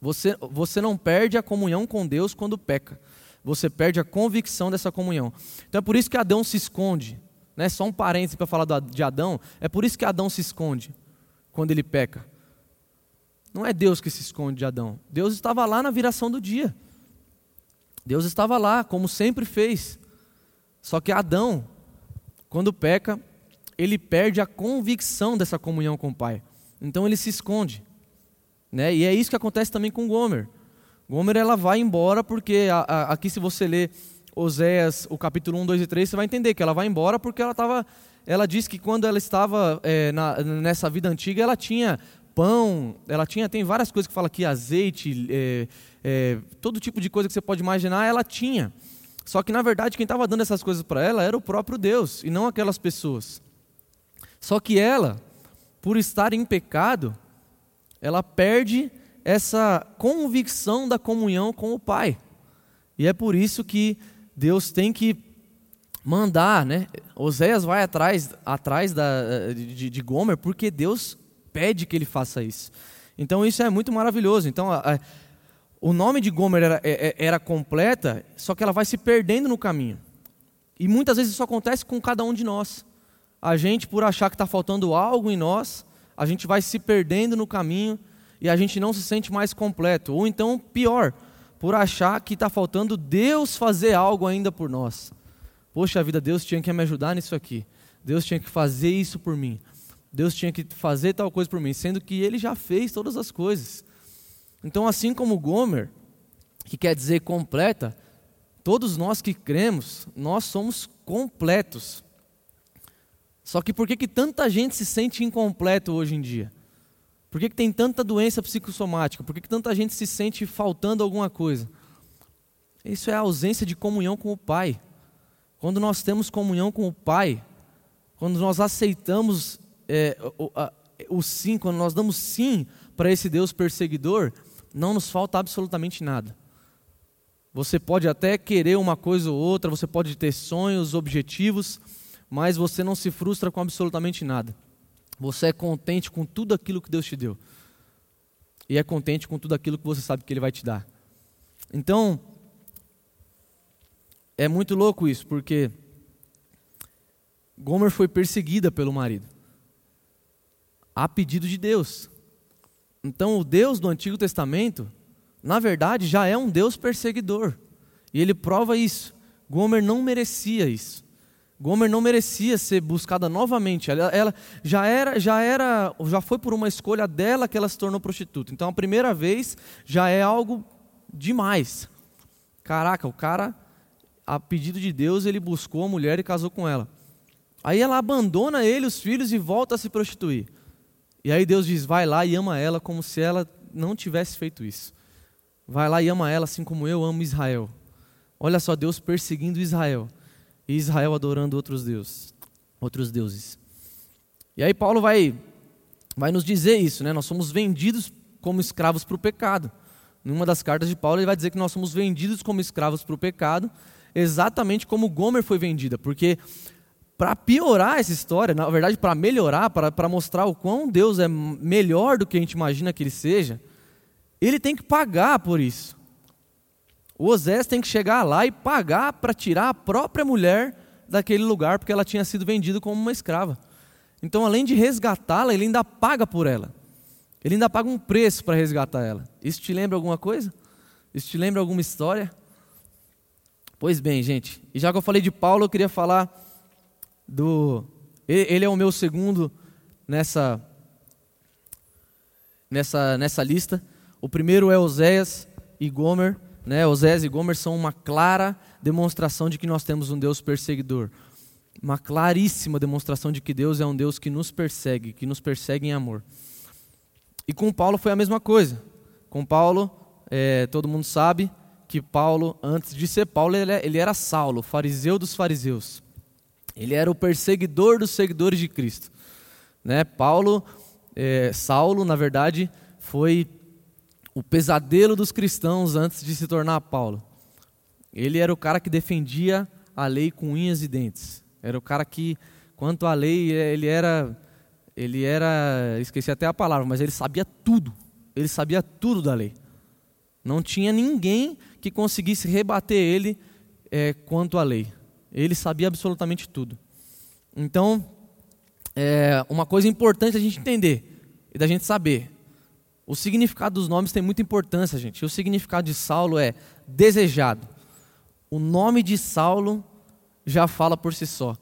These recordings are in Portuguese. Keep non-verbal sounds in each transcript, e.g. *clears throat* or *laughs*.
Você, você não perde a comunhão com Deus quando peca. Você perde a convicção dessa comunhão. Então é por isso que Adão se esconde. Né? Só um parêntese para falar de Adão. É por isso que Adão se esconde quando ele peca. Não é Deus que se esconde de Adão. Deus estava lá na viração do dia. Deus estava lá, como sempre fez. Só que Adão, quando peca, ele perde a convicção dessa comunhão com o Pai. Então ele se esconde. Né? E é isso que acontece também com Gomer. Gomer ela vai embora porque a, a, aqui se você ler Oséias, o capítulo 1, 2 e 3, você vai entender que ela vai embora porque ela estava ela diz que quando ela estava é, na, nessa vida antiga, ela tinha pão, ela tinha, tem várias coisas que fala aqui, azeite, é, é, todo tipo de coisa que você pode imaginar, ela tinha. Só que na verdade quem estava dando essas coisas para ela era o próprio Deus e não aquelas pessoas. Só que ela, por estar em pecado, ela perde essa convicção da comunhão com o Pai. E é por isso que Deus tem que mandar, né? Oséias vai atrás, atrás da, de, de Gomer porque Deus pede que ele faça isso. Então isso é muito maravilhoso. Então a, a, o nome de Gomer era, é, é, era completa, só que ela vai se perdendo no caminho. E muitas vezes isso acontece com cada um de nós. A gente, por achar que está faltando algo em nós, a gente vai se perdendo no caminho e a gente não se sente mais completo. Ou então, pior, por achar que está faltando Deus fazer algo ainda por nós. Poxa vida, Deus tinha que me ajudar nisso aqui. Deus tinha que fazer isso por mim. Deus tinha que fazer tal coisa por mim, sendo que Ele já fez todas as coisas. Então, assim como Gomer, que quer dizer completa, todos nós que cremos, nós somos completos. Só que por que, que tanta gente se sente incompleto hoje em dia? Por que, que tem tanta doença psicossomática? Por que, que tanta gente se sente faltando alguma coisa? Isso é a ausência de comunhão com o Pai. Quando nós temos comunhão com o Pai, quando nós aceitamos é, o, a, o sim, quando nós damos sim para esse Deus perseguidor, não nos falta absolutamente nada. Você pode até querer uma coisa ou outra, você pode ter sonhos, objetivos, mas você não se frustra com absolutamente nada. Você é contente com tudo aquilo que Deus te deu. E é contente com tudo aquilo que você sabe que Ele vai te dar. Então, é muito louco isso, porque Gomer foi perseguida pelo marido, a pedido de Deus. Então, o Deus do Antigo Testamento, na verdade, já é um Deus perseguidor. E ele prova isso. Gomer não merecia isso. Gomer não merecia ser buscada novamente. Ela, ela, já era, já era, já foi por uma escolha dela que ela se tornou prostituta. Então a primeira vez já é algo demais. Caraca, o cara, a pedido de Deus, ele buscou a mulher e casou com ela. Aí ela abandona ele, os filhos e volta a se prostituir. E aí Deus diz: vai lá e ama ela como se ela não tivesse feito isso. Vai lá e ama ela assim como eu amo Israel. Olha só Deus perseguindo Israel e Israel adorando outros deuses, outros deuses. E aí Paulo vai vai nos dizer isso, né? Nós somos vendidos como escravos para o pecado. Em uma das cartas de Paulo ele vai dizer que nós somos vendidos como escravos para o pecado, exatamente como Gomer foi vendida, porque para piorar essa história, na verdade para melhorar, para mostrar o quão Deus é melhor do que a gente imagina que ele seja, ele tem que pagar por isso. O Osés tem que chegar lá e pagar para tirar a própria mulher daquele lugar, porque ela tinha sido vendida como uma escrava. Então, além de resgatá-la, ele ainda paga por ela. Ele ainda paga um preço para resgatar ela. Isso te lembra alguma coisa? Isso te lembra alguma história? Pois bem, gente. E já que eu falei de Paulo, eu queria falar do. Ele é o meu segundo nessa nessa nessa lista. O primeiro é Oséias e Gomer né, Osés e Gomer são uma clara demonstração de que nós temos um Deus perseguidor. Uma claríssima demonstração de que Deus é um Deus que nos persegue, que nos persegue em amor. E com Paulo foi a mesma coisa. Com Paulo, é, todo mundo sabe que Paulo, antes de ser Paulo, ele, é, era Saulo, fariseu dos fariseus. Ele era o perseguidor dos seguidores de Cristo. Né? Paulo, é, Saulo, na verdade, foi o pesadelo dos cristãos antes de se tornar Paulo. Ele era o cara que defendia a lei com unhas e dentes. Era o cara que, quanto à lei, ele era, ele era, esqueci até a palavra, mas ele sabia tudo. Ele sabia tudo da lei. Não tinha ninguém que conseguisse rebater ele é, quanto à lei. Ele sabia absolutamente tudo. Então, é, uma coisa importante a gente entender e da gente saber. O significado dos nomes tem muita importância, gente. O significado de Saulo é desejado. O nome de Saulo já fala por si só.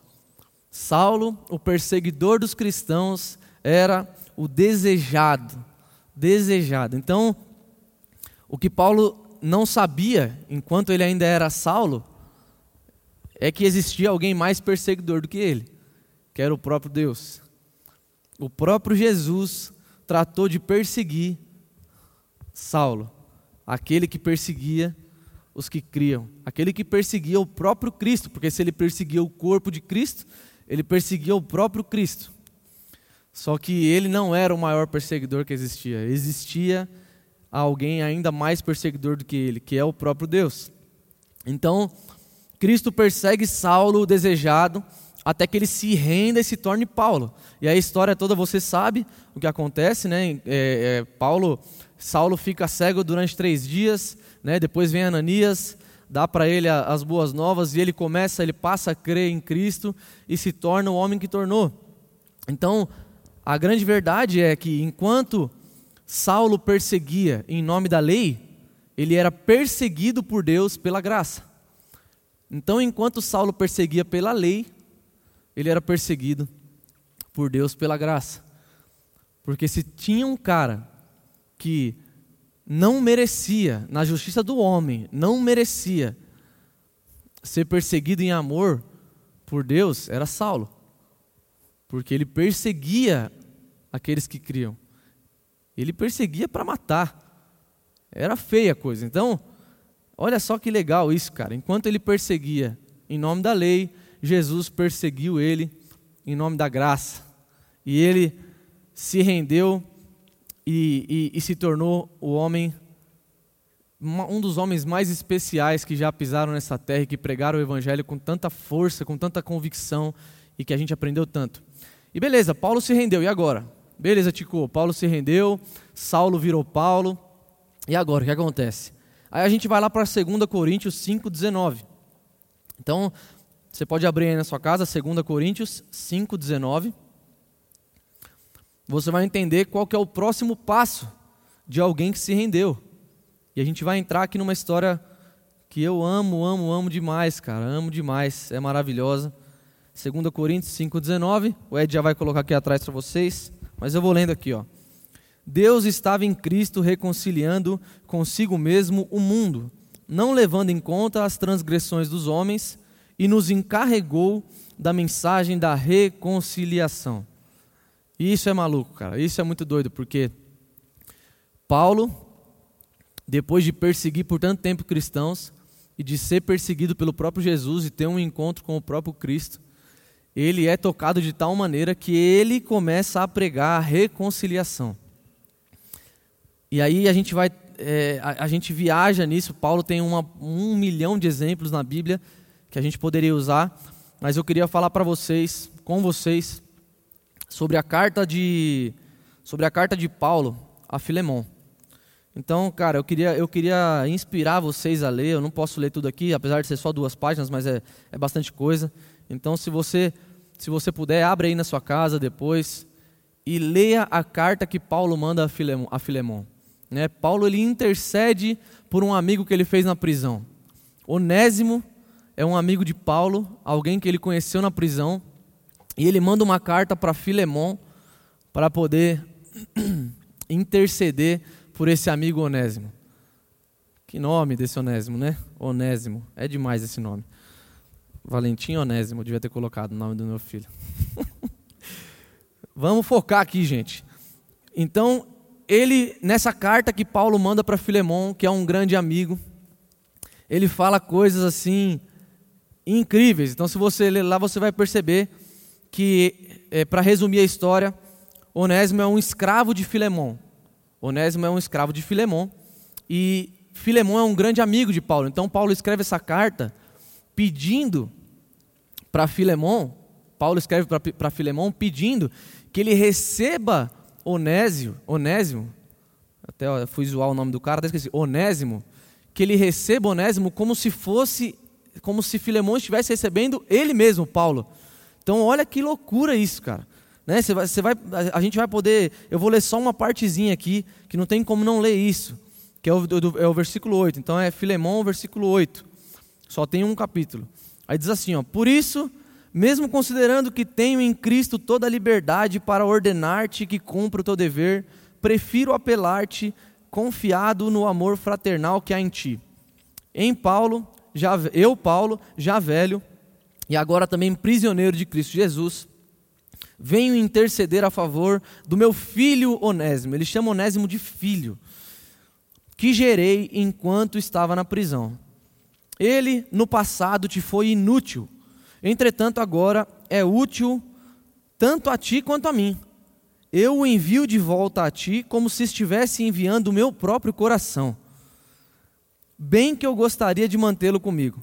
Saulo, o perseguidor dos cristãos, era o desejado. Desejado. Então, o que Paulo não sabia, enquanto ele ainda era Saulo, é que existia alguém mais perseguidor do que ele, que era o próprio Deus. O próprio Jesus tratou de perseguir Saulo, aquele que perseguia os que criam, aquele que perseguia o próprio Cristo, porque se ele perseguia o corpo de Cristo, ele perseguia o próprio Cristo. Só que ele não era o maior perseguidor que existia, existia alguém ainda mais perseguidor do que ele, que é o próprio Deus. Então, Cristo persegue Saulo, o desejado, até que ele se renda e se torne Paulo. E a história toda você sabe o que acontece, né? É, é, Paulo, Saulo fica cego durante três dias, né? Depois vem Ananias, dá para ele as boas novas e ele começa, ele passa a crer em Cristo e se torna o homem que tornou. Então, a grande verdade é que enquanto Saulo perseguia em nome da lei, ele era perseguido por Deus pela graça. Então, enquanto Saulo perseguia pela lei, ele era perseguido por Deus pela graça. Porque se tinha um cara que não merecia, na justiça do homem, não merecia ser perseguido em amor por Deus, era Saulo. Porque ele perseguia aqueles que criam. Ele perseguia para matar. Era feia a coisa. Então, olha só que legal isso, cara. Enquanto ele perseguia em nome da lei, Jesus perseguiu ele em nome da graça. E ele se rendeu e, e, e se tornou o homem, um dos homens mais especiais que já pisaram nessa terra e que pregaram o evangelho com tanta força, com tanta convicção e que a gente aprendeu tanto. E beleza, Paulo se rendeu, e agora? Beleza, Tico, Paulo se rendeu, Saulo virou Paulo, e agora, o que acontece? Aí a gente vai lá para 2 Coríntios 5,19. Então, você pode abrir aí na sua casa, 2 Coríntios 5,19. Você vai entender qual que é o próximo passo de alguém que se rendeu. E a gente vai entrar aqui numa história que eu amo, amo, amo demais, cara. Amo demais, é maravilhosa. 2 Coríntios 5,19. O Ed já vai colocar aqui atrás para vocês. Mas eu vou lendo aqui, ó. Deus estava em Cristo reconciliando consigo mesmo o mundo, não levando em conta as transgressões dos homens e nos encarregou da mensagem da reconciliação. E isso é maluco, cara. Isso é muito doido, porque Paulo, depois de perseguir por tanto tempo cristãos e de ser perseguido pelo próprio Jesus e ter um encontro com o próprio Cristo, ele é tocado de tal maneira que ele começa a pregar a reconciliação. E aí a gente vai, é, a, a, gente viaja nisso. Paulo tem uma, um milhão de exemplos na Bíblia que a gente poderia usar, mas eu queria falar para vocês, com vocês, sobre a carta de sobre a carta de Paulo a Filemon. Então, cara, eu queria, eu queria inspirar vocês a ler. Eu não posso ler tudo aqui, apesar de ser só duas páginas, mas é, é bastante coisa. Então, se você, se você puder, abre aí na sua casa depois e leia a carta que Paulo manda a Filemon. A Filemon. Né? Paulo ele intercede por um amigo que ele fez na prisão. Onésimo é um amigo de Paulo, alguém que ele conheceu na prisão, e ele manda uma carta para Filemon para poder *clears throat* interceder por esse amigo Onésimo. Que nome desse Onésimo, né? Onésimo. É demais esse nome. Valentim Onésimo, devia ter colocado o nome do meu filho. *laughs* Vamos focar aqui, gente. Então, ele, nessa carta que Paulo manda para Filemon, que é um grande amigo, ele fala coisas assim incríveis. Então, se você ler lá, você vai perceber que, é, para resumir a história, Onésimo é um escravo de Filemão. Onésimo é um escravo de Filemão e Filemão é um grande amigo de Paulo. Então, Paulo escreve essa carta pedindo para Filemão, Paulo escreve para Filemão pedindo que ele receba Onésio, Onésimo, até fui zoar o nome do cara, até esqueci, Onésimo, que ele receba Onésimo como se fosse, como se Filemão estivesse recebendo ele mesmo, Paulo. Então olha que loucura isso, cara. Né? Você vai, vai, a gente vai poder, eu vou ler só uma partezinha aqui, que não tem como não ler isso, que é o, do, é o versículo 8. Então é Filemão, versículo 8. Só tem um capítulo. Aí diz assim, ó, por isso mesmo considerando que tenho em Cristo toda a liberdade para ordenar-te que cumpra o teu dever, prefiro apelar-te, confiado no amor fraternal que há em ti. Em Paulo, já, eu, Paulo, já velho, e agora também prisioneiro de Cristo Jesus, venho interceder a favor do meu filho Onésimo. Ele chama Onésimo de filho, que gerei enquanto estava na prisão. Ele, no passado, te foi inútil Entretanto, agora é útil tanto a ti quanto a mim. Eu o envio de volta a ti como se estivesse enviando o meu próprio coração. Bem que eu gostaria de mantê-lo comigo,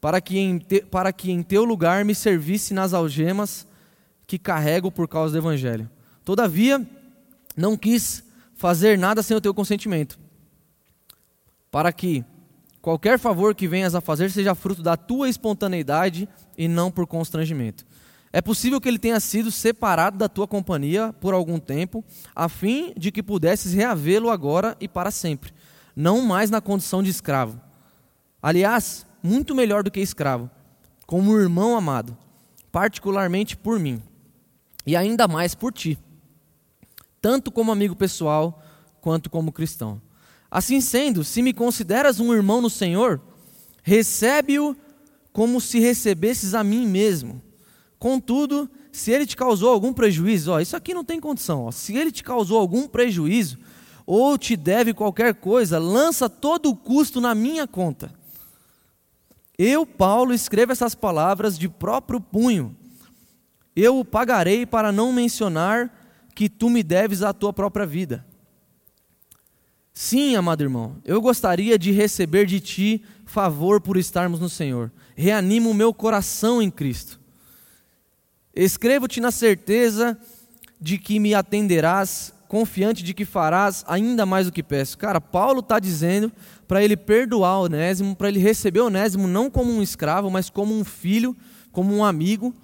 para que, em te, para que em teu lugar me servisse nas algemas que carrego por causa do Evangelho. Todavia, não quis fazer nada sem o teu consentimento, para que qualquer favor que venhas a fazer seja fruto da tua espontaneidade e não por constrangimento. É possível que ele tenha sido separado da tua companhia por algum tempo, a fim de que pudesses reavê-lo agora e para sempre, não mais na condição de escravo. Aliás, muito melhor do que escravo, como irmão amado, particularmente por mim, e ainda mais por ti, tanto como amigo pessoal quanto como cristão. Assim sendo, se me consideras um irmão no Senhor, recebe-o como se recebesses a mim mesmo. Contudo, se ele te causou algum prejuízo, ó, isso aqui não tem condição. Ó, se ele te causou algum prejuízo ou te deve qualquer coisa, lança todo o custo na minha conta. Eu, Paulo, escrevo essas palavras de próprio punho. Eu o pagarei para não mencionar que tu me deves a tua própria vida. Sim, amado irmão, eu gostaria de receber de ti favor por estarmos no Senhor. Reanima o meu coração em Cristo. Escrevo-te na certeza de que me atenderás, confiante de que farás ainda mais do que peço. Cara, Paulo está dizendo para ele perdoar Onésimo, para ele receber Onésimo não como um escravo, mas como um filho, como um amigo.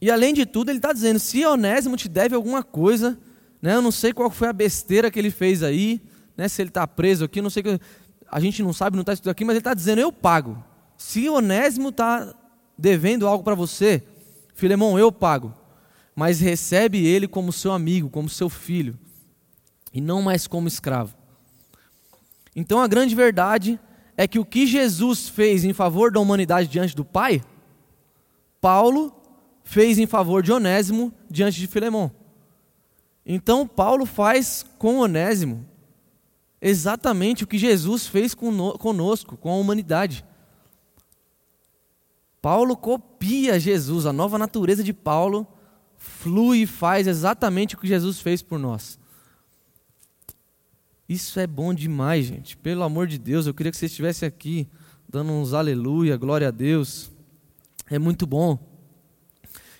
E além de tudo, ele está dizendo: se Onésimo te deve alguma coisa, né? Eu não sei qual foi a besteira que ele fez aí, né? se ele está preso aqui, não sei que. A gente não sabe, não está escrito aqui, mas ele está dizendo: eu pago. Se Onésimo está devendo algo para você, Filemão, eu pago. Mas recebe ele como seu amigo, como seu filho, e não mais como escravo. Então a grande verdade é que o que Jesus fez em favor da humanidade diante do Pai, Paulo fez em favor de Onésimo diante de Filemão. Então, Paulo faz com Onésimo exatamente o que Jesus fez conosco, com a humanidade. Paulo copia Jesus, a nova natureza de Paulo flui e faz exatamente o que Jesus fez por nós. Isso é bom demais, gente. Pelo amor de Deus, eu queria que você estivesse aqui dando uns aleluia, glória a Deus. É muito bom.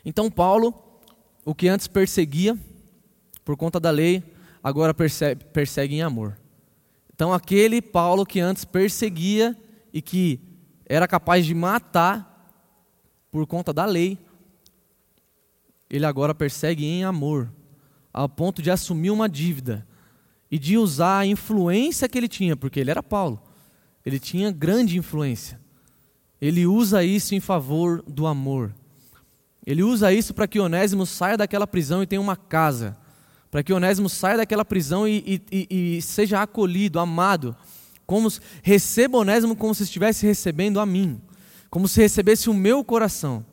Então, Paulo, o que antes perseguia, por conta da lei, agora persegue, persegue em amor. Então, aquele Paulo que antes perseguia e que era capaz de matar por conta da lei, ele agora persegue em amor, ao ponto de assumir uma dívida e de usar a influência que ele tinha, porque ele era Paulo, ele tinha grande influência. Ele usa isso em favor do amor. Ele usa isso para que Onésimo saia daquela prisão e tenha uma casa para que Onésimo saia daquela prisão e, e, e, seja acolhido, amado, como receba Onésimo como se estivesse recebendo a mim, como se recebesse o meu coração.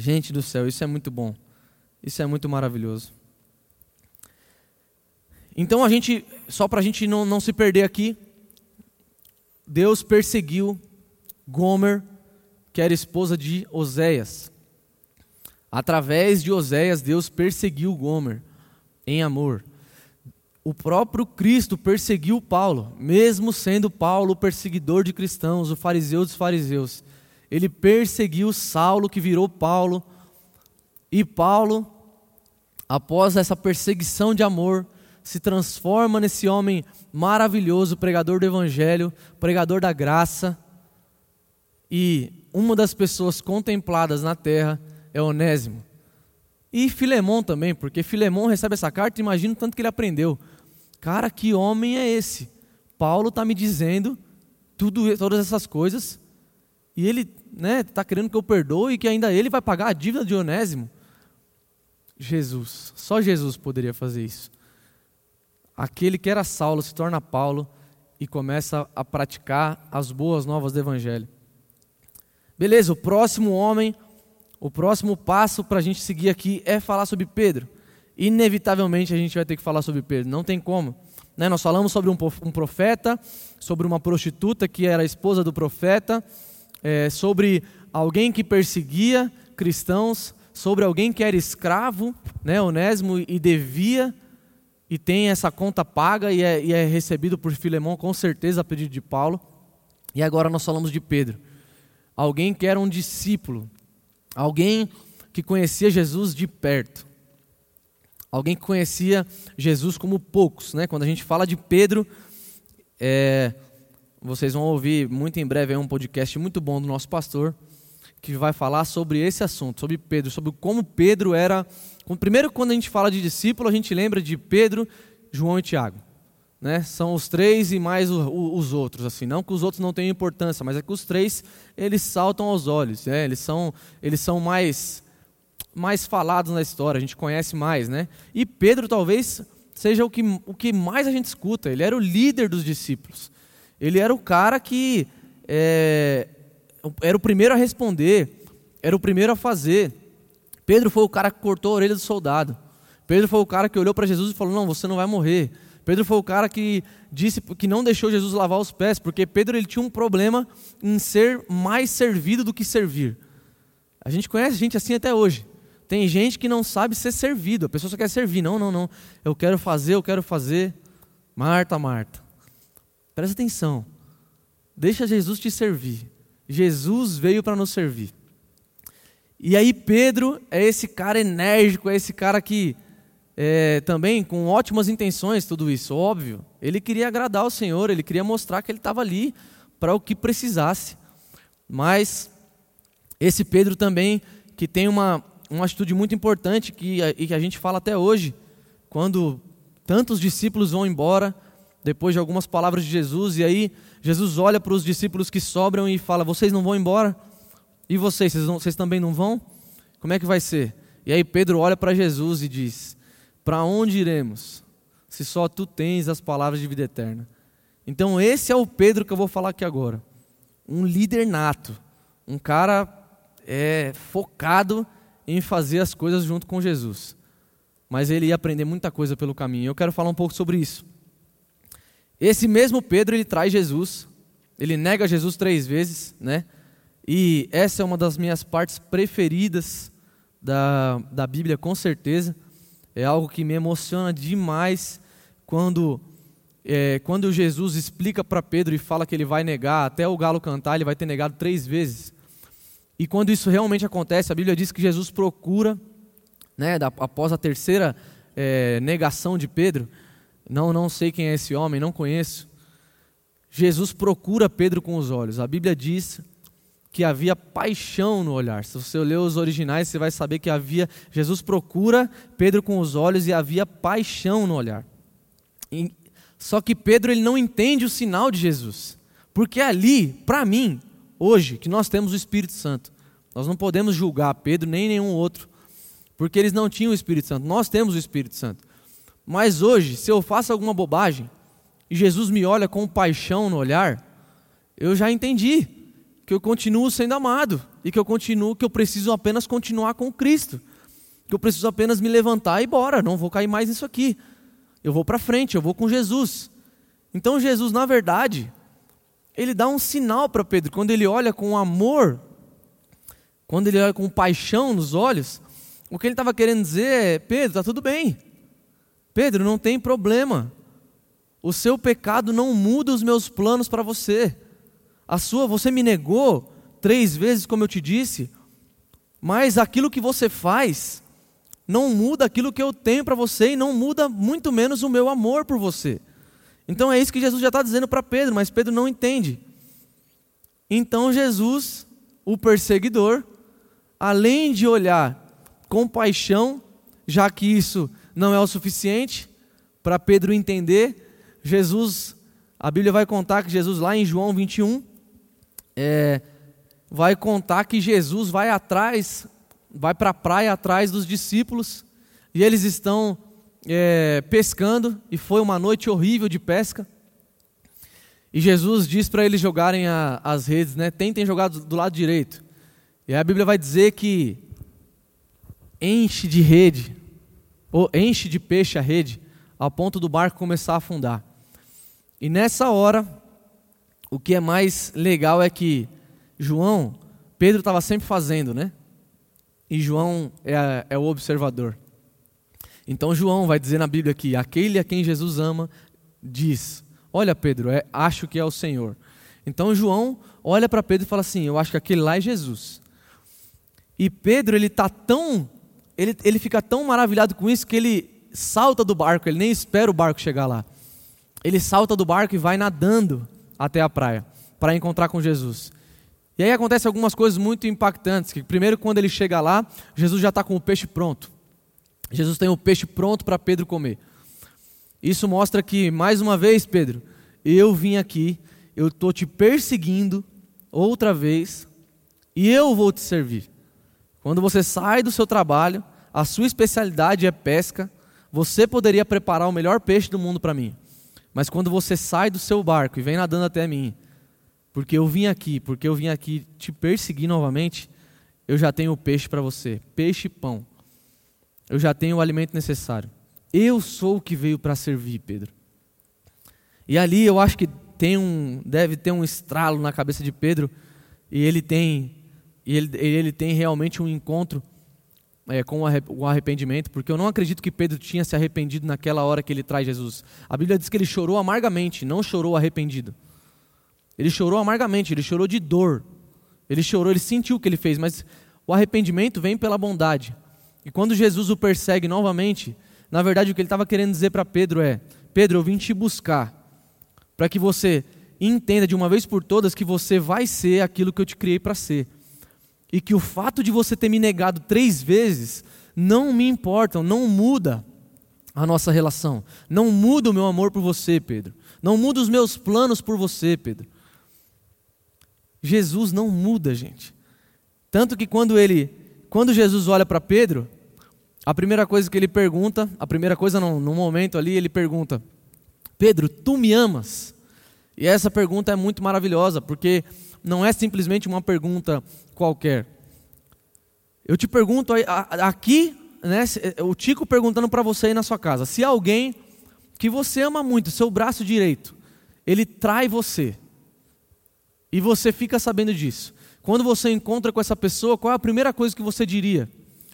Gente do céu, isso é muito bom, isso é muito maravilhoso. Então a gente, só para a gente não, não se perder aqui, Deus perseguiu Gomer, que era esposa de Oséias. Através de Oséias, Deus perseguiu Gomer em amor. O próprio Cristo perseguiu Paulo, mesmo sendo Paulo o perseguidor de cristãos, o fariseu dos fariseus. Ele perseguiu Saulo, que virou Paulo, e Paulo, após essa perseguição de amor, se transforma nesse homem maravilhoso, pregador do Evangelho, pregador da graça. E uma das pessoas contempladas na terra é Onésimo. E Filemão também, porque Filemão recebe essa carta imagina o tanto que ele aprendeu. Cara, que homem é esse? Paulo está me dizendo tudo, todas essas coisas e ele né, tá querendo que eu perdoe e que ainda ele vai pagar a dívida de Onésimo. Jesus, só Jesus poderia fazer isso. Aquele que era Saulo se torna Paulo e começa a praticar as boas novas do Evangelho. Beleza, o próximo homem, o próximo passo para a gente seguir aqui é falar sobre Pedro. Inevitavelmente a gente vai ter que falar sobre Pedro, não tem como. Né? Nós falamos sobre um profeta, sobre uma prostituta que era a esposa do profeta, é, sobre alguém que perseguia cristãos, sobre alguém que era escravo, né, Onésimo, e devia, e tem essa conta paga e é, e é recebido por Filemão, com certeza, a pedido de Paulo. E agora nós falamos de Pedro, alguém que era um discípulo, alguém que conhecia Jesus de perto, alguém que conhecia Jesus como poucos. Né? Quando a gente fala de Pedro, é, vocês vão ouvir muito em breve um podcast muito bom do nosso pastor, que vai falar sobre esse assunto, sobre Pedro, sobre como Pedro era. Primeiro, quando a gente fala de discípulo, a gente lembra de Pedro, João e Tiago. Né? São os três e mais os outros, assim, não que os outros não tenham importância, mas é que os três eles saltam aos olhos, né? eles são, eles são mais, mais falados na história, a gente conhece mais, né? E Pedro talvez seja o que, o que mais a gente escuta, ele era o líder dos discípulos, ele era o cara que é, era o primeiro a responder, era o primeiro a fazer. Pedro foi o cara que cortou a orelha do soldado. Pedro foi o cara que olhou para Jesus e falou: Não, você não vai morrer. Pedro foi o cara que disse que não deixou Jesus lavar os pés, porque Pedro ele tinha um problema em ser mais servido do que servir. A gente conhece gente assim até hoje. Tem gente que não sabe ser servido, a pessoa só quer servir. Não, não, não. Eu quero fazer, eu quero fazer. Marta, Marta. Presta atenção. Deixa Jesus te servir. Jesus veio para nos servir. E aí Pedro é esse cara enérgico, é esse cara que é, também com ótimas intenções, tudo isso, óbvio. Ele queria agradar o Senhor, ele queria mostrar que ele estava ali para o que precisasse. Mas esse Pedro também, que tem uma, uma atitude muito importante que, e que a gente fala até hoje, quando tantos discípulos vão embora, depois de algumas palavras de Jesus, e aí Jesus olha para os discípulos que sobram e fala: Vocês não vão embora? E vocês, vocês, não, vocês também não vão? Como é que vai ser? E aí Pedro olha para Jesus e diz: Para onde iremos, se só tu tens as palavras de vida eterna? Então, esse é o Pedro que eu vou falar aqui agora. Um líder nato, um cara é, focado em fazer as coisas junto com Jesus. Mas ele ia aprender muita coisa pelo caminho. Eu quero falar um pouco sobre isso. Esse mesmo Pedro, ele traz Jesus, ele nega Jesus três vezes, né? E essa é uma das minhas partes preferidas da, da Bíblia, com certeza. É algo que me emociona demais quando, é, quando Jesus explica para Pedro e fala que ele vai negar, até o galo cantar, ele vai ter negado três vezes. E quando isso realmente acontece, a Bíblia diz que Jesus procura, né, após a terceira é, negação de Pedro, não, não sei quem é esse homem, não conheço. Jesus procura Pedro com os olhos. A Bíblia diz que havia paixão no olhar. Se você ler os originais, você vai saber que havia Jesus procura Pedro com os olhos e havia paixão no olhar. E, só que Pedro ele não entende o sinal de Jesus. Porque ali, para mim, hoje, que nós temos o Espírito Santo, nós não podemos julgar Pedro nem nenhum outro, porque eles não tinham o Espírito Santo. Nós temos o Espírito Santo. Mas hoje, se eu faço alguma bobagem e Jesus me olha com paixão no olhar, eu já entendi que eu continuo sendo amado e que eu continuo, que eu preciso apenas continuar com Cristo, que eu preciso apenas me levantar e bora, não vou cair mais nisso aqui. Eu vou para frente, eu vou com Jesus. Então Jesus, na verdade, ele dá um sinal para Pedro quando ele olha com amor, quando ele olha com paixão nos olhos, o que ele estava querendo dizer é: Pedro, está tudo bem. Pedro, não tem problema. O seu pecado não muda os meus planos para você. A sua, você me negou três vezes, como eu te disse, mas aquilo que você faz não muda aquilo que eu tenho para você e não muda muito menos o meu amor por você. Então é isso que Jesus já está dizendo para Pedro, mas Pedro não entende. Então Jesus, o perseguidor, além de olhar com paixão, já que isso não é o suficiente para Pedro entender, Jesus, a Bíblia vai contar que Jesus, lá em João 21, é, vai contar que Jesus vai atrás vai para a praia atrás dos discípulos e eles estão é, pescando e foi uma noite horrível de pesca. E Jesus diz para eles jogarem a, as redes, né? Tentem jogar do, do lado direito. E a Bíblia vai dizer que enche de rede, ou enche de peixe a rede, ao ponto do barco começar a afundar. E nessa hora, o que é mais legal é que João, Pedro estava sempre fazendo, né? e João é, é o observador. Então João vai dizer na Bíblia que aquele a quem Jesus ama diz: Olha, Pedro, é, acho que é o Senhor. Então João olha para Pedro e fala assim: Eu acho que aquele lá é Jesus. E Pedro, ele tá tão. Ele, ele fica tão maravilhado com isso que ele salta do barco, ele nem espera o barco chegar lá. Ele salta do barco e vai nadando até a praia para encontrar com Jesus. E aí acontece algumas coisas muito impactantes. Que primeiro, quando ele chega lá, Jesus já está com o peixe pronto. Jesus tem o peixe pronto para Pedro comer. Isso mostra que, mais uma vez, Pedro, eu vim aqui, eu estou te perseguindo outra vez e eu vou te servir. Quando você sai do seu trabalho, a sua especialidade é pesca, você poderia preparar o melhor peixe do mundo para mim. Mas quando você sai do seu barco e vem nadando até mim, porque eu vim aqui, porque eu vim aqui te perseguir novamente, eu já tenho o peixe para você, peixe e pão. Eu já tenho o alimento necessário. Eu sou o que veio para servir, Pedro. E ali eu acho que tem um, deve ter um estralo na cabeça de Pedro e ele tem, e ele, ele tem realmente um encontro é, com o arrependimento, porque eu não acredito que Pedro tinha se arrependido naquela hora que ele traz Jesus. A Bíblia diz que ele chorou amargamente, não chorou arrependido. Ele chorou amargamente, ele chorou de dor. Ele chorou, ele sentiu o que ele fez, mas o arrependimento vem pela bondade. E quando Jesus o persegue novamente, na verdade o que ele estava querendo dizer para Pedro é: Pedro, eu vim te buscar para que você entenda de uma vez por todas que você vai ser aquilo que eu te criei para ser. E que o fato de você ter me negado três vezes não me importa, não muda a nossa relação. Não muda o meu amor por você, Pedro. Não muda os meus planos por você, Pedro. Jesus não muda, gente. Tanto que quando ele, quando Jesus olha para Pedro, a primeira coisa que ele pergunta, a primeira coisa não, no momento ali, ele pergunta: Pedro, tu me amas? E essa pergunta é muito maravilhosa, porque não é simplesmente uma pergunta qualquer. Eu te pergunto aqui, né, o Tico perguntando para você aí na sua casa, se alguém que você ama muito, seu braço direito, ele trai você, e você fica sabendo disso. Quando você encontra com essa pessoa, qual é a primeira coisa que você diria?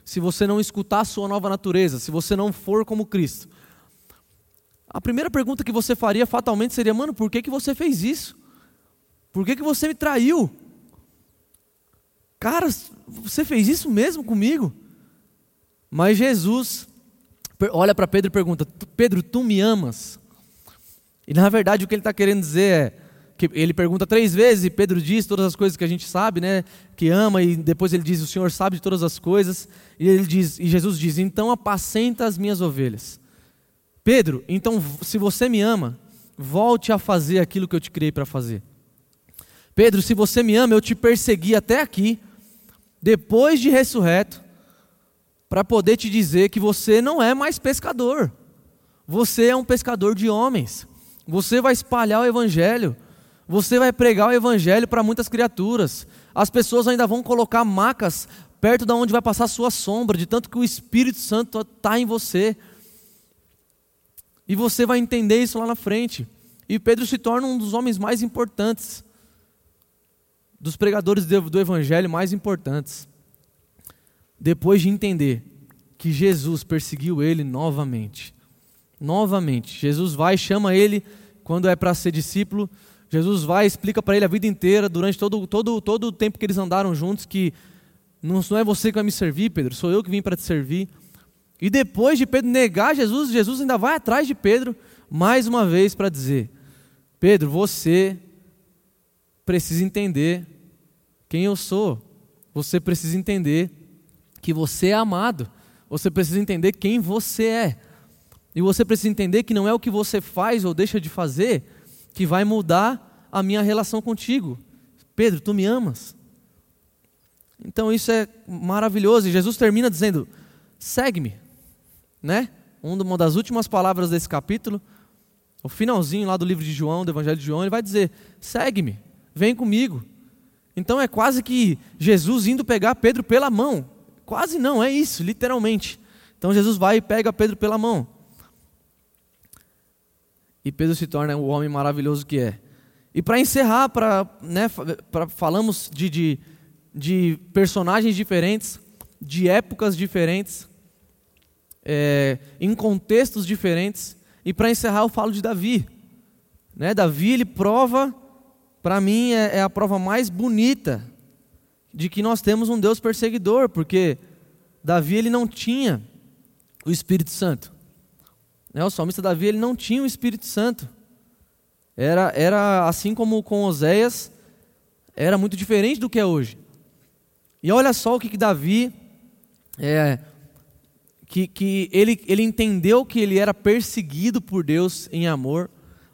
Se você não escutar a sua nova natureza, se você não for como Cristo. A primeira pergunta que você faria fatalmente seria: Mano, por que, que você fez isso? Por que, que você me traiu? Cara, você fez isso mesmo comigo? Mas Jesus olha para Pedro e pergunta: Pedro, tu me amas? E na verdade o que ele está querendo dizer é: que ele pergunta três vezes e Pedro diz todas as coisas que a gente sabe, né? Que ama e depois ele diz: "O Senhor sabe de todas as coisas". E ele diz, e Jesus diz: "Então apacenta as minhas ovelhas". Pedro, então se você me ama, volte a fazer aquilo que eu te criei para fazer. Pedro, se você me ama, eu te persegui até aqui, depois de ressurreto, para poder te dizer que você não é mais pescador. Você é um pescador de homens. Você vai espalhar o evangelho. Você vai pregar o evangelho para muitas criaturas. As pessoas ainda vão colocar macas perto de onde vai passar a sua sombra, de tanto que o Espírito Santo está em você. E você vai entender isso lá na frente. E Pedro se torna um dos homens mais importantes, dos pregadores do evangelho mais importantes. Depois de entender que Jesus perseguiu ele novamente. Novamente. Jesus vai chama ele quando é para ser discípulo Jesus vai explica para ele a vida inteira, durante todo, todo, todo o tempo que eles andaram juntos, que não, não é você que vai me servir, Pedro, sou eu que vim para te servir. E depois de Pedro negar Jesus, Jesus ainda vai atrás de Pedro mais uma vez para dizer: Pedro, você precisa entender quem eu sou. Você precisa entender que você é amado. Você precisa entender quem você é. E você precisa entender que não é o que você faz ou deixa de fazer que vai mudar a minha relação contigo. Pedro, tu me amas? Então isso é maravilhoso. E Jesus termina dizendo: segue-me. Né? Uma das últimas palavras desse capítulo, o finalzinho lá do livro de João, do Evangelho de João, ele vai dizer: segue-me, vem comigo. Então é quase que Jesus indo pegar Pedro pela mão. Quase não, é isso, literalmente. Então Jesus vai e pega Pedro pela mão. E Pedro se torna o homem maravilhoso que é. E para encerrar, para né, falamos de, de, de, personagens diferentes, de épocas diferentes, é, em contextos diferentes. E para encerrar, eu falo de Davi. Né, Davi, ele prova, para mim, é, é a prova mais bonita de que nós temos um Deus perseguidor, porque Davi ele não tinha o Espírito Santo. Né, o salmista Davi ele não tinha o Espírito Santo. Era, era assim como com Oséias, era muito diferente do que é hoje. E olha só o que, que Davi, é, que, que ele, ele entendeu que ele era perseguido por Deus em amor.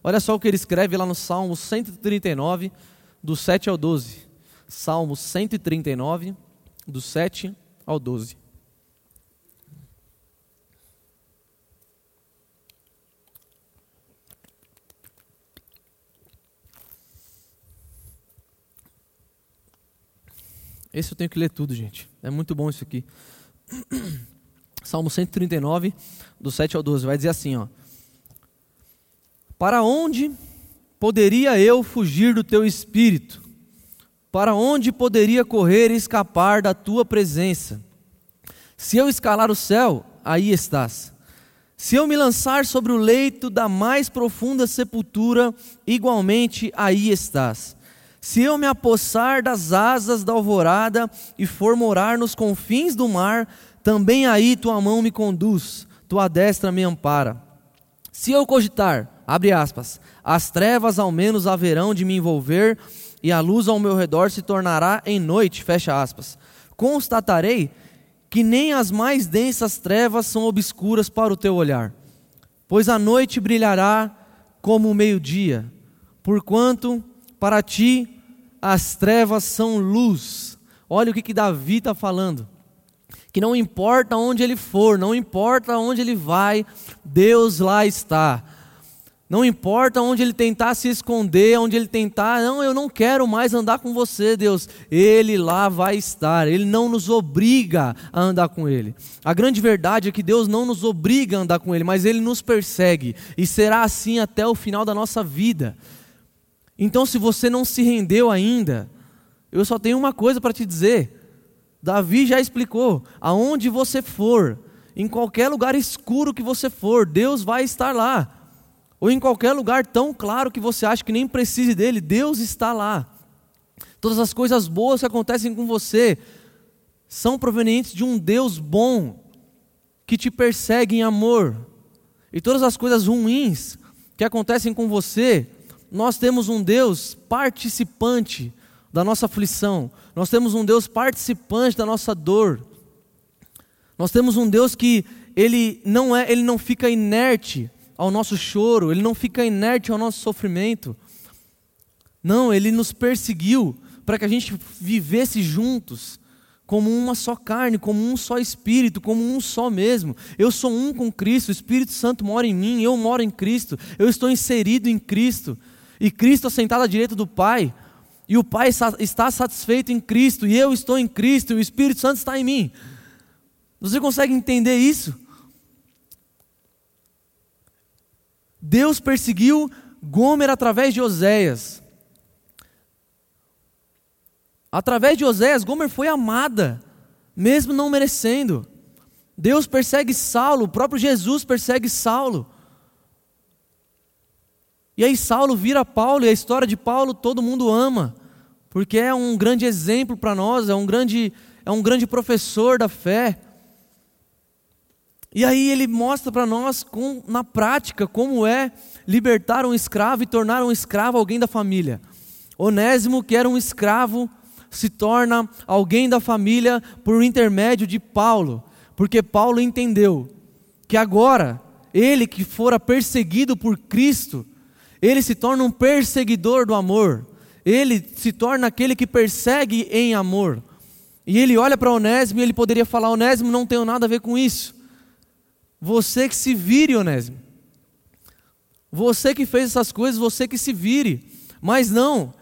Olha só o que ele escreve lá no Salmo 139, do 7 ao 12. Salmo 139, do 7 ao 12. Esse eu tenho que ler tudo, gente. É muito bom isso aqui. *clears throat* Salmo 139, do 7 ao 12, vai dizer assim, ó: Para onde poderia eu fugir do teu espírito? Para onde poderia correr e escapar da tua presença? Se eu escalar o céu, aí estás. Se eu me lançar sobre o leito da mais profunda sepultura, igualmente aí estás. Se eu me apossar das asas da alvorada e for morar nos confins do mar, também aí tua mão me conduz, tua destra me ampara. Se eu cogitar, abre aspas, as trevas ao menos haverão de me envolver e a luz ao meu redor se tornará em noite, fecha aspas. Constatarei que nem as mais densas trevas são obscuras para o teu olhar, pois a noite brilhará como o meio-dia, porquanto para ti as trevas são luz. Olha o que, que Davi está falando. Que não importa onde ele for, não importa onde ele vai, Deus lá está. Não importa onde ele tentar se esconder, onde ele tentar, não, eu não quero mais andar com você, Deus. Ele lá vai estar. Ele não nos obriga a andar com ele. A grande verdade é que Deus não nos obriga a andar com ele, mas ele nos persegue e será assim até o final da nossa vida. Então, se você não se rendeu ainda, eu só tenho uma coisa para te dizer. Davi já explicou: aonde você for, em qualquer lugar escuro que você for, Deus vai estar lá. Ou em qualquer lugar tão claro que você acha que nem precise dele, Deus está lá. Todas as coisas boas que acontecem com você são provenientes de um Deus bom que te persegue em amor. E todas as coisas ruins que acontecem com você nós temos um Deus participante da nossa aflição, nós temos um Deus participante da nossa dor. Nós temos um Deus que ele não é, ele não fica inerte ao nosso choro, ele não fica inerte ao nosso sofrimento. Não, ele nos perseguiu para que a gente vivesse juntos como uma só carne, como um só espírito, como um só mesmo. Eu sou um com Cristo, o Espírito Santo mora em mim, eu moro em Cristo, eu estou inserido em Cristo e Cristo assentado à direita do Pai, e o Pai está satisfeito em Cristo, e eu estou em Cristo, e o Espírito Santo está em mim. Você consegue entender isso? Deus perseguiu Gomer através de Oséias. Através de Oséias, Gomer foi amada, mesmo não merecendo. Deus persegue Saulo, o próprio Jesus persegue Saulo. E aí Saulo vira Paulo, e a história de Paulo todo mundo ama, porque é um grande exemplo para nós, é um grande, é um grande professor da fé. E aí ele mostra para nós com, na prática como é libertar um escravo e tornar um escravo alguém da família. Onésimo, que era um escravo, se torna alguém da família por intermédio de Paulo, porque Paulo entendeu que agora ele que fora perseguido por Cristo, ele se torna um perseguidor do amor. Ele se torna aquele que persegue em amor. E ele olha para Onésimo e ele poderia falar: Onésimo, não tenho nada a ver com isso. Você que se vire, Onésimo. Você que fez essas coisas, você que se vire. Mas não,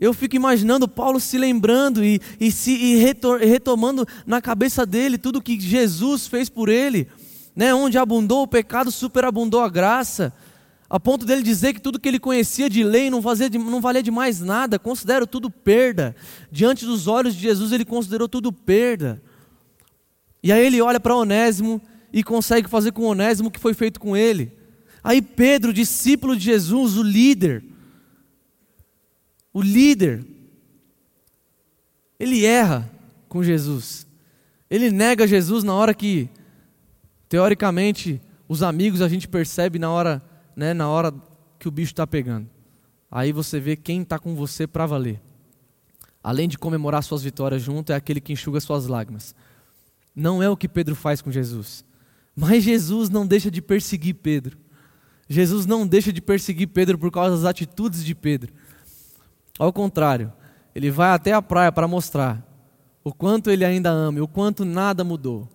eu fico imaginando Paulo se lembrando e, e se e retomando na cabeça dele tudo que Jesus fez por ele, né? onde abundou o pecado, superabundou a graça, a ponto dele dizer que tudo que ele conhecia de lei não, fazia de, não valia de mais nada, considero tudo perda. Diante dos olhos de Jesus, ele considerou tudo perda. E aí ele olha para Onésimo e consegue fazer com Onésimo o que foi feito com ele. Aí Pedro, discípulo de Jesus, o líder, o líder, ele erra com Jesus. Ele nega Jesus na hora que, teoricamente, os amigos a gente percebe na hora, né, na hora que o bicho está pegando. Aí você vê quem está com você para valer. Além de comemorar suas vitórias junto, é aquele que enxuga suas lágrimas. Não é o que Pedro faz com Jesus. Mas Jesus não deixa de perseguir Pedro. Jesus não deixa de perseguir Pedro por causa das atitudes de Pedro. Ao contrário, ele vai até a praia para mostrar o quanto ele ainda ama e o quanto nada mudou.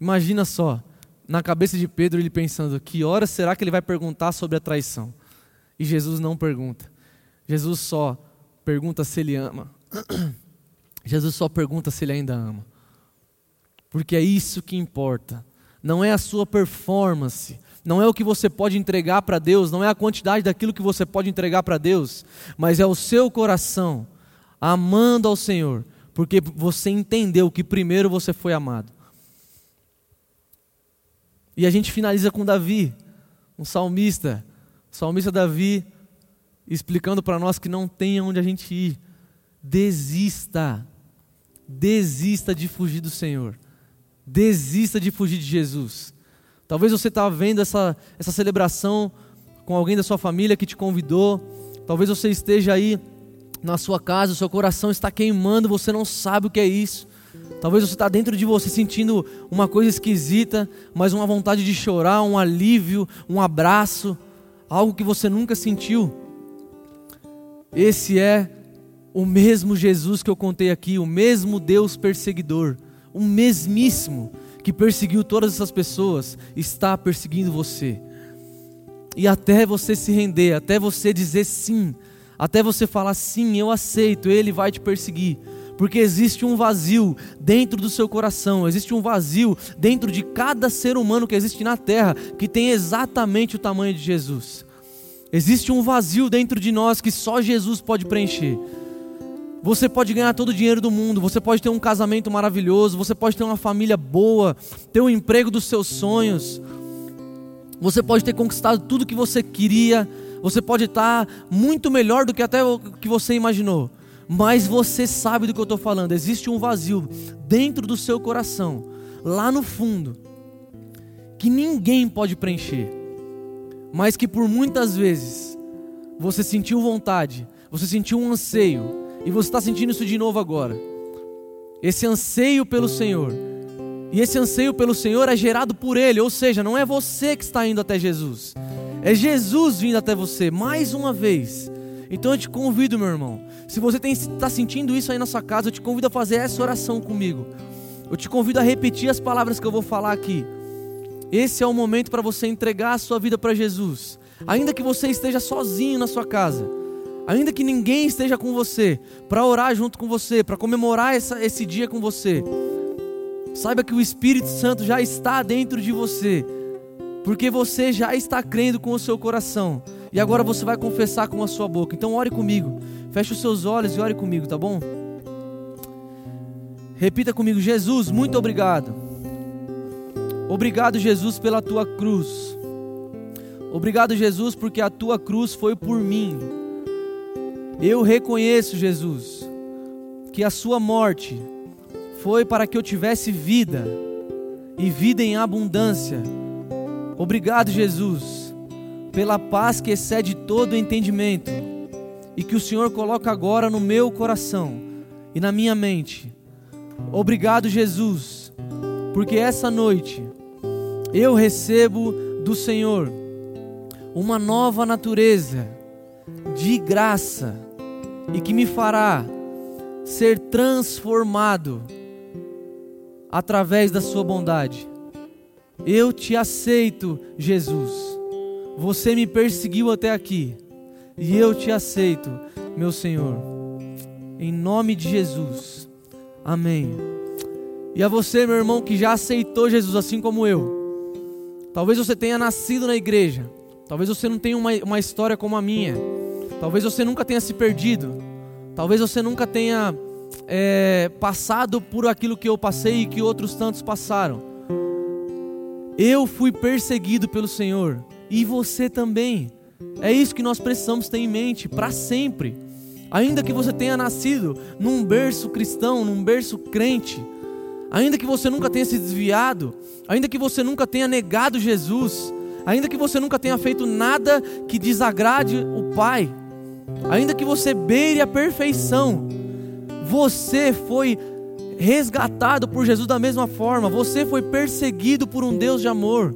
Imagina só, na cabeça de Pedro ele pensando: que hora será que ele vai perguntar sobre a traição? E Jesus não pergunta. Jesus só pergunta se ele ama. *clears throat* Jesus só pergunta se ele ainda ama. Porque é isso que importa não é a sua performance, não é o que você pode entregar para Deus, não é a quantidade daquilo que você pode entregar para Deus, mas é o seu coração amando ao Senhor, porque você entendeu que primeiro você foi amado. E a gente finaliza com Davi, um salmista, o salmista Davi, explicando para nós que não tem onde a gente ir. Desista, desista de fugir do Senhor. Desista de fugir de Jesus. Talvez você está vendo essa, essa celebração com alguém da sua família que te convidou. Talvez você esteja aí na sua casa, o seu coração está queimando, você não sabe o que é isso. Talvez você está dentro de você sentindo uma coisa esquisita, mas uma vontade de chorar, um alívio, um abraço, algo que você nunca sentiu. Esse é o mesmo Jesus que eu contei aqui, o mesmo Deus perseguidor o mesmíssimo que perseguiu todas essas pessoas está perseguindo você. E até você se render, até você dizer sim, até você falar sim, eu aceito, ele vai te perseguir. Porque existe um vazio dentro do seu coração, existe um vazio dentro de cada ser humano que existe na terra, que tem exatamente o tamanho de Jesus. Existe um vazio dentro de nós que só Jesus pode preencher. Você pode ganhar todo o dinheiro do mundo, você pode ter um casamento maravilhoso, você pode ter uma família boa, ter o um emprego dos seus sonhos. Você pode ter conquistado tudo que você queria, você pode estar muito melhor do que até o que você imaginou. Mas você sabe do que eu estou falando. Existe um vazio dentro do seu coração, lá no fundo, que ninguém pode preencher, mas que por muitas vezes você sentiu vontade, você sentiu um anseio, e você está sentindo isso de novo agora. Esse anseio pelo Senhor. E esse anseio pelo Senhor é gerado por Ele, ou seja, não é você que está indo até Jesus, é Jesus vindo até você, mais uma vez. Então eu te convido, meu irmão, se você está sentindo isso aí na sua casa, eu te convido a fazer essa oração comigo. Eu te convido a repetir as palavras que eu vou falar aqui. Esse é o momento para você entregar a sua vida para Jesus, ainda que você esteja sozinho na sua casa ainda que ninguém esteja com você, para orar junto com você, para comemorar essa, esse dia com você, saiba que o Espírito Santo já está dentro de você, porque você já está crendo com o seu coração, e agora você vai confessar com a sua boca. Então, ore comigo, feche os seus olhos e ore comigo, tá bom? Repita comigo: Jesus, muito obrigado. Obrigado, Jesus, pela tua cruz. Obrigado, Jesus, porque a tua cruz foi por mim. Eu reconheço, Jesus, que a sua morte foi para que eu tivesse vida. e vida em abundância. Obrigado, Jesus, pela paz que excede todo entendimento e que o Senhor coloca agora no meu coração e na minha mente. Obrigado, Jesus, porque essa noite eu recebo do Senhor uma nova natureza de graça e que me fará ser transformado através da Sua bondade. Eu te aceito, Jesus. Você me perseguiu até aqui e eu te aceito, meu Senhor. Em nome de Jesus. Amém. E a você, meu irmão, que já aceitou Jesus assim como eu. Talvez você tenha nascido na igreja. Talvez você não tenha uma, uma história como a minha. Talvez você nunca tenha se perdido. Talvez você nunca tenha é, passado por aquilo que eu passei e que outros tantos passaram. Eu fui perseguido pelo Senhor e você também. É isso que nós precisamos ter em mente para sempre. Ainda que você tenha nascido num berço cristão, num berço crente, ainda que você nunca tenha se desviado, ainda que você nunca tenha negado Jesus, ainda que você nunca tenha feito nada que desagrade o Pai, ainda que você beire a perfeição, você foi resgatado por Jesus da mesma forma, você foi perseguido por um Deus de amor.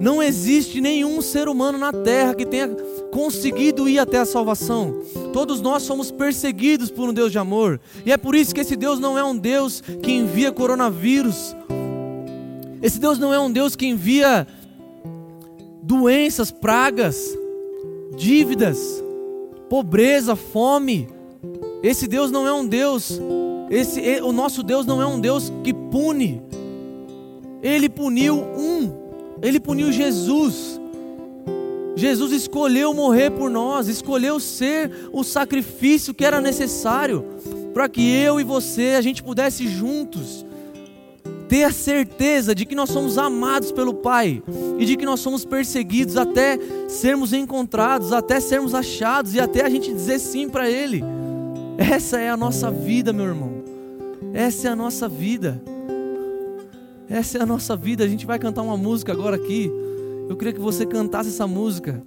Não existe nenhum ser humano na terra que tenha conseguido ir até a salvação. Todos nós somos perseguidos por um Deus de amor. E é por isso que esse Deus não é um Deus que envia coronavírus. Esse Deus não é um Deus que envia doenças, pragas, dívidas, pobreza, fome. Esse Deus não é um Deus, esse o nosso Deus não é um Deus que pune. Ele puniu um, ele puniu Jesus. Jesus escolheu morrer por nós, escolheu ser o sacrifício que era necessário para que eu e você a gente pudesse juntos ter a certeza de que nós somos amados pelo Pai e de que nós somos perseguidos até sermos encontrados, até sermos achados e até a gente dizer sim para Ele. Essa é a nossa vida, meu irmão. Essa é a nossa vida. Essa é a nossa vida. A gente vai cantar uma música agora aqui. Eu queria que você cantasse essa música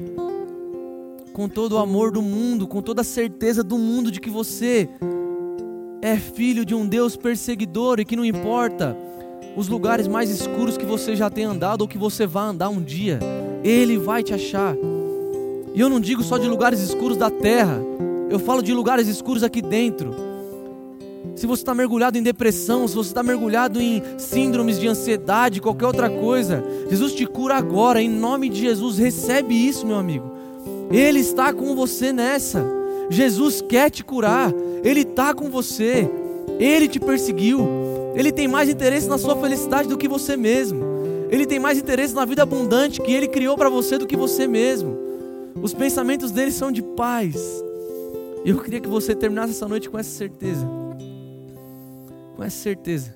com todo o amor do mundo, com toda a certeza do mundo de que você é filho de um Deus perseguidor e que não importa os lugares mais escuros que você já tem andado ou que você vai andar um dia, Ele vai te achar. E eu não digo só de lugares escuros da terra, eu falo de lugares escuros aqui dentro. Se você está mergulhado em depressão, se você está mergulhado em síndromes de ansiedade, qualquer outra coisa, Jesus te cura agora, em nome de Jesus. Recebe isso, meu amigo. Ele está com você nessa. Jesus quer te curar, Ele está com você. Ele te perseguiu, Ele tem mais interesse na sua felicidade do que você mesmo. Ele tem mais interesse na vida abundante que Ele criou para você do que você mesmo. Os pensamentos dele são de paz. E eu queria que você terminasse essa noite com essa certeza com essa certeza.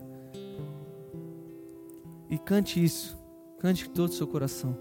E cante isso, cante com todo o seu coração.